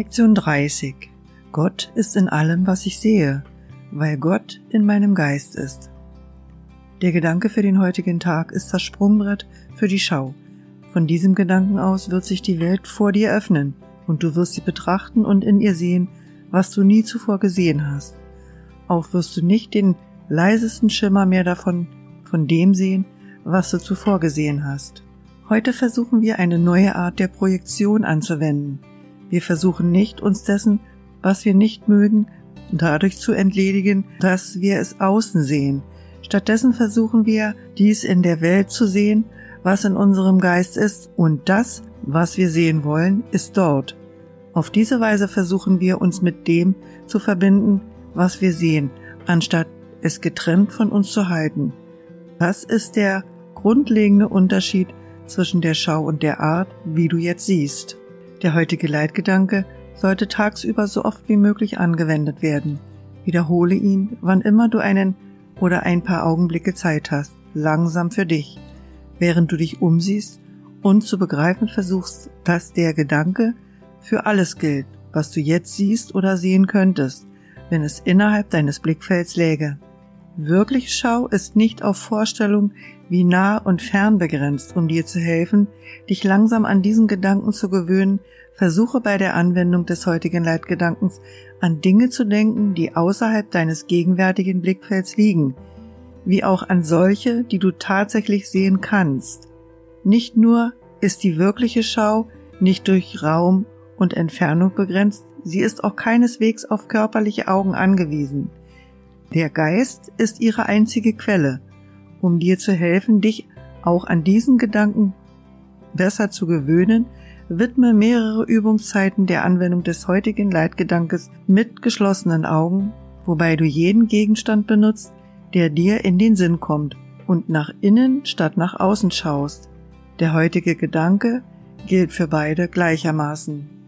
Lektion 30. Gott ist in allem, was ich sehe, weil Gott in meinem Geist ist. Der Gedanke für den heutigen Tag ist das Sprungbrett für die Schau. Von diesem Gedanken aus wird sich die Welt vor dir öffnen und du wirst sie betrachten und in ihr sehen, was du nie zuvor gesehen hast. Auch wirst du nicht den leisesten Schimmer mehr davon, von dem sehen, was du zuvor gesehen hast. Heute versuchen wir eine neue Art der Projektion anzuwenden. Wir versuchen nicht, uns dessen, was wir nicht mögen, dadurch zu entledigen, dass wir es außen sehen. Stattdessen versuchen wir, dies in der Welt zu sehen, was in unserem Geist ist, und das, was wir sehen wollen, ist dort. Auf diese Weise versuchen wir uns mit dem zu verbinden, was wir sehen, anstatt es getrennt von uns zu halten. Das ist der grundlegende Unterschied zwischen der Schau und der Art, wie du jetzt siehst. Der heutige Leitgedanke sollte tagsüber so oft wie möglich angewendet werden. Wiederhole ihn, wann immer du einen oder ein paar Augenblicke Zeit hast, langsam für dich, während du dich umsiehst und zu begreifen versuchst, dass der Gedanke für alles gilt, was du jetzt siehst oder sehen könntest, wenn es innerhalb deines Blickfelds läge. Wirkliche Schau ist nicht auf Vorstellung wie nah und fern begrenzt, um dir zu helfen, dich langsam an diesen Gedanken zu gewöhnen, versuche bei der Anwendung des heutigen Leitgedankens an Dinge zu denken, die außerhalb deines gegenwärtigen Blickfelds liegen, wie auch an solche, die du tatsächlich sehen kannst. Nicht nur ist die wirkliche Schau nicht durch Raum und Entfernung begrenzt, sie ist auch keineswegs auf körperliche Augen angewiesen. Der Geist ist ihre einzige Quelle, um dir zu helfen, dich auch an diesen Gedanken besser zu gewöhnen, widme mehrere Übungszeiten der Anwendung des heutigen Leitgedankes mit geschlossenen Augen, wobei du jeden Gegenstand benutzt, der dir in den Sinn kommt und nach innen statt nach außen schaust. Der heutige Gedanke gilt für beide gleichermaßen.